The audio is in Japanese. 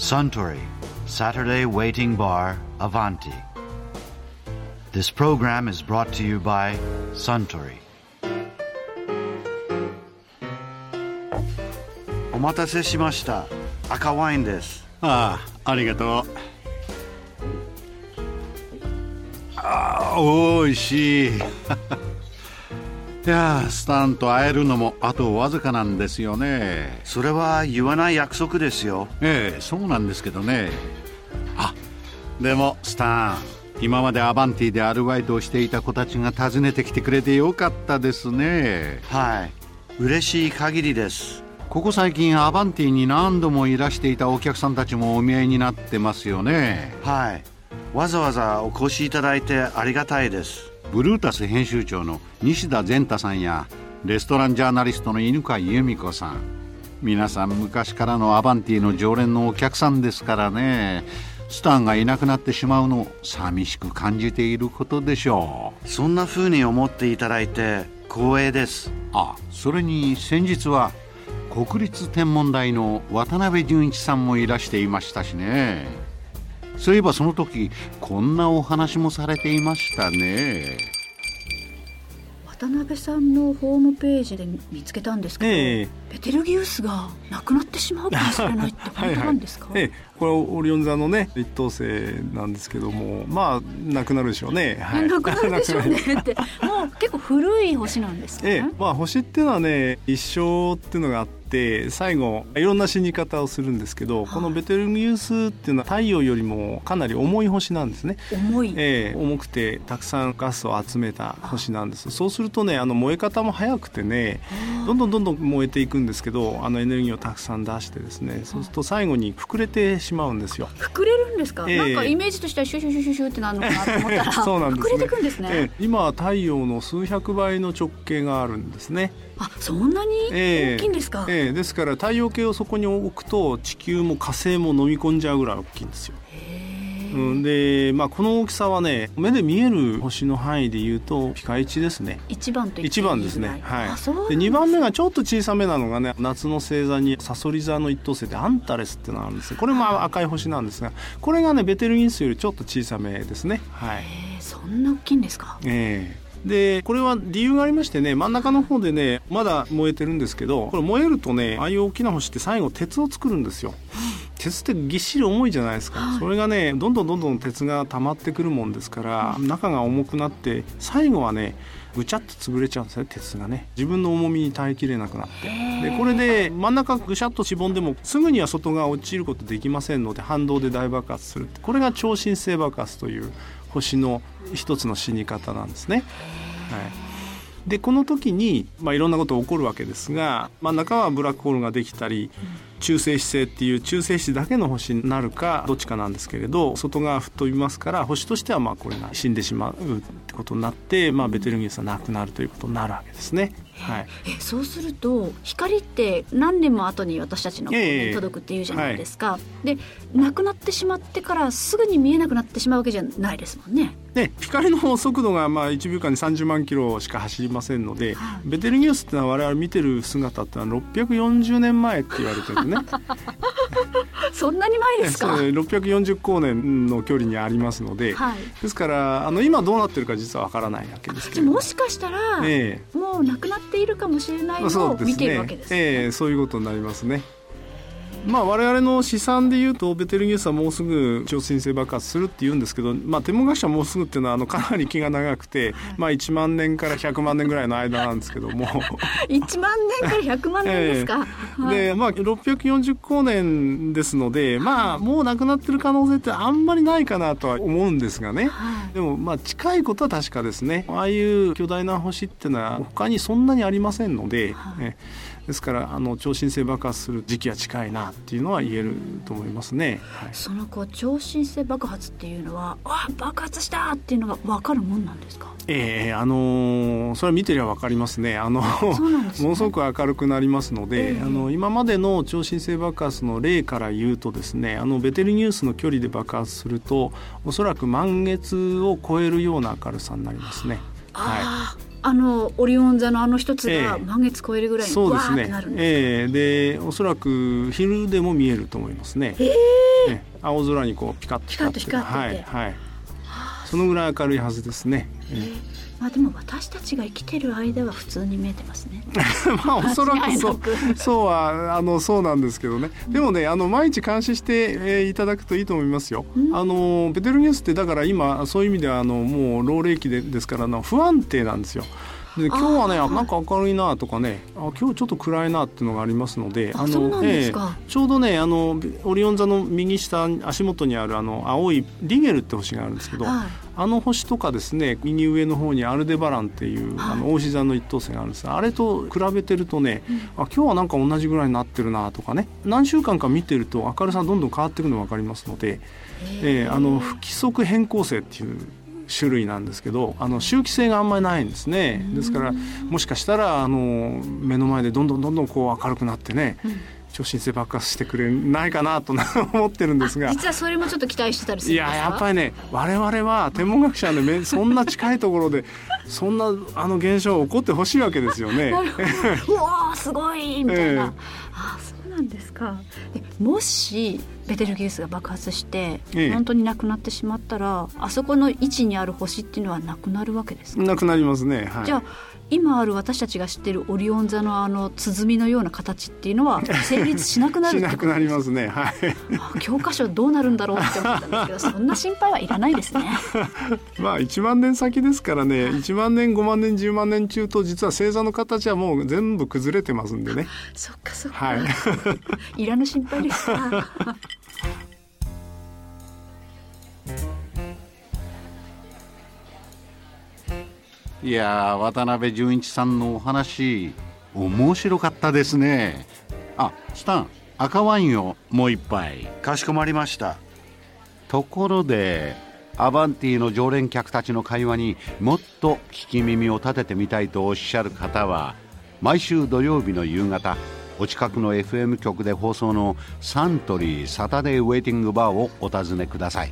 Suntory Saturday Waiting Bar Avanti. This program is brought to you by Suntory. お待たせしました。赤ワインです。ああありがとうああおいしい いやスタンと会えるのもあとわずかなんですよねそれは言わない約束ですよ。ええそうなんですけどねあでもスタン今までアバンティでアルバイトをしていた子たちが訪ねてきてくれてよかったですねはい。嬉しい限りです。ここ最近アバンティに何度もいらしていたお客さんたちもお見えになってますよねはい。わざわざお越しいただいてありがたいです。ブルータス編集長の西田善太さんやレストランジャーナリストの犬飼由美子さん。皆さん昔からのアバンティの常連のお客さんですからね。スタンがいなくなってしまうのを寂しく感じていることでしょう。そんな風に思っていただいて光栄です。あそれに先日は国立天文台の渡辺淳一さんもいらしていましたしねそういえばその時こんなお話もされていましたね。渡辺さんのホームページで見つけたんですけど、ええ。ベテルギウスがなくなってしまうかもしれないって本当なんですか？ええ、これオリオン座のね一等星なんですけどもまあなくなるでしょうね、はい、なくなるでしょうね。ってもう結構古い星なんですね、ええ。まあ、星っていうのはね一生っていうのがあって最後いろんな死に方をするんですけど、このベテルギウスっていうのは太陽よりもかなり重い星なんですね。重い、ええ重くてたくさんガスを集めた星なんです。そうするとねあの燃え方も早くてねどんどんどんどん燃えていくんですけどあのエネルギーをたくさん出してですねそうすると最後に膨れてしまうんですよ。膨れるんですか、ええ。なんかイメージとしてはシュシュシュシュシュってなるのかなと思ったら。そうなんです、ね、膨れてくんですね、ええ。今は太陽の数百倍の直径があるんですね。あそんなに大きいんですか、ええですから太陽系をそこに置くと地球も火星も飲み込んじゃうぐらい大きいんですよ。うん、で、まあ、この大きさはね目で見える星の範囲でいうとピカイチですね。一番と番ですね、はい。で2番目がちょっと小さめなのがね夏の星座にサソリ座の一等星でアンタレスっていうのがあるんですよこれも赤い星なんですがこれがねベテルギウスよりちょっと小さめですね。はい。えー。そんな大きいんですか？ええでこれは理由がありましてね真ん中の方でねまだ燃えてるんですけどこれ燃えるとねああいう大きな星って最後鉄を作るんですよ。鉄ってぎっしり重いじゃないですか、それがねどんどんどんどん鉄が溜まってくるもんですから、中が重くなって最後はねぐちゃっと潰れちゃうんですね鉄がね。自分の重みに耐えきれなくなって。でこれで真ん中ぐしゃっとしぼんでもすぐには外側落ちることできませんので反動で大爆発するこれが超新星爆発という星の一つの死に方なんですね。はいでこの時に、まあ、いろんなことが起こるわけですが真ん中はブラックホールができたり中性子星っていう中性子だけの星になるかどっちかなんですけれど外側吹っ飛びますから星としてはまあこれが死んでしまうってことになって、まあ、ベテルギウスはなくなるということになるわけですね。はい、えそうすると光って何年も後に私たちのええ。に届くっていうじゃないですか、でなくなってしまってからすぐに見えなくなってしまうわけじゃないですもんねで光の速度がまあ1秒間に30万キロしか走りませんので、はい。ベテルギウスってのは我々見てる姿ってのは640年前って言われてるね。そんなに前ですか？そう640光年の距離にありますので、はい。ですからあの今どうなってるか実はわからないわけですけれども。しかしたら、えもうなくなっているかもしれないのを見ているわけですね。ええそういうことになりますね。まあ我々の試算でいうとベテルギウスはもうすぐ超新星爆発するって言うんですけど、まあ、天文学者はもうすぐっていうのはあの かなり気が長くて、まあ、1万年から100万年ぐらいの間なんですけども。1万年から100万年ですか、はい。でまあ640光年ですのでまあもうなくなってる可能性ってあんまりないかなとは思うんですがね。はい。でもまあ近いことは確かですね。ああいう巨大な星ってのは他にそんなにありませんので、えですからあの超新星爆発する時期は近いなっていうのは言えると思いますね。はい。そのこう超新星爆発っていうのはあ爆発したっていうのが分かるもんなんですか？ええあのーそれは見てりゃ分かりますね。あのね。ものすごく明るくなりますので、ええ。あの今までの超新星爆発の例から言うとですねあのベテルギウスの距離で爆発するとおそらく満月を超えるような明るさになりますね。はあああのオリオン座のあの一つええ。が満月超えるぐらい、いにそうですね。なるええ。でおそらく昼でも見えると思いますね。ええ。ね青空にこうピカッと光ってピカッと光ってて。はいはい。そのぐらい明るいはずですね、ええまあでも私たちが生きてる間は普通に見えてますね。まあおそらくそう。そうはあのそうなんですけどね。でもねあの毎日監視して、えーいただくといいと思いますよ。あのベテルギウスってだから今そういう意味ではあのもう老齢期でですからあの不安定なんですよ。で今日はねなんか明るいなとかね。あ今日ちょっと暗いなっていうのがありますのであそうなんですか。ちょうどねあのオリオン座の右下足元にあるあの青いリゲルって星があるんですけど、はいあの星とかですね右上の方にアルデバランっていう、はい。あの大志座の一等星があるんです。があれと比べてるとね、あ今日はなんか同じぐらいになってるなとかね。何週間か見てると明るさどんどん変わっていくのが分かりますので、えーあの不規則変更星っていう種類なんですけどあの周期性があんまりないんですね。ですからもしかしたらあの目の前でどんどんどんどんこう明るくなってね、超新星爆発してくれないかなと 思ってるんですが。実はそれもちょっと期待してたりすいるんですか？ややっぱりね我々は天文学者のめ そんな近いところでそんなあの現象起こってほしいわけですよね。うわーすごいみたいな。ええあそうなんですか。でもしベテルギウスが爆発して、ええ本当になくなってしまったらあそこの位置にある星っていうのはなくなるわけですか？なくなりますね。はい、じゃあ今ある私たちが知ってるオリオン座のあの鼓のような形っていうのは成立しなくなるしなくなりますね。はい。あ教科書どうなるんだろうって思ったんですけどそんな心配はいらないですね。まあ1万年先ですからね1万年5万年10万年中と実は星座の形はもう全部崩れてますんでね。そっかそっか。はい。いらぬ心配でした。いやー渡辺淳一さんのお話面白かったですね。あスタン赤ワインをもう一杯。かしこまりました。ところでアバンティの常連客たちの会話にもっと聞き耳を立ててみたいとおっしゃる方は毎週土曜日の夕方お近くの FM 局で放送のサントリーサタデーウェイティングバーをお尋ねください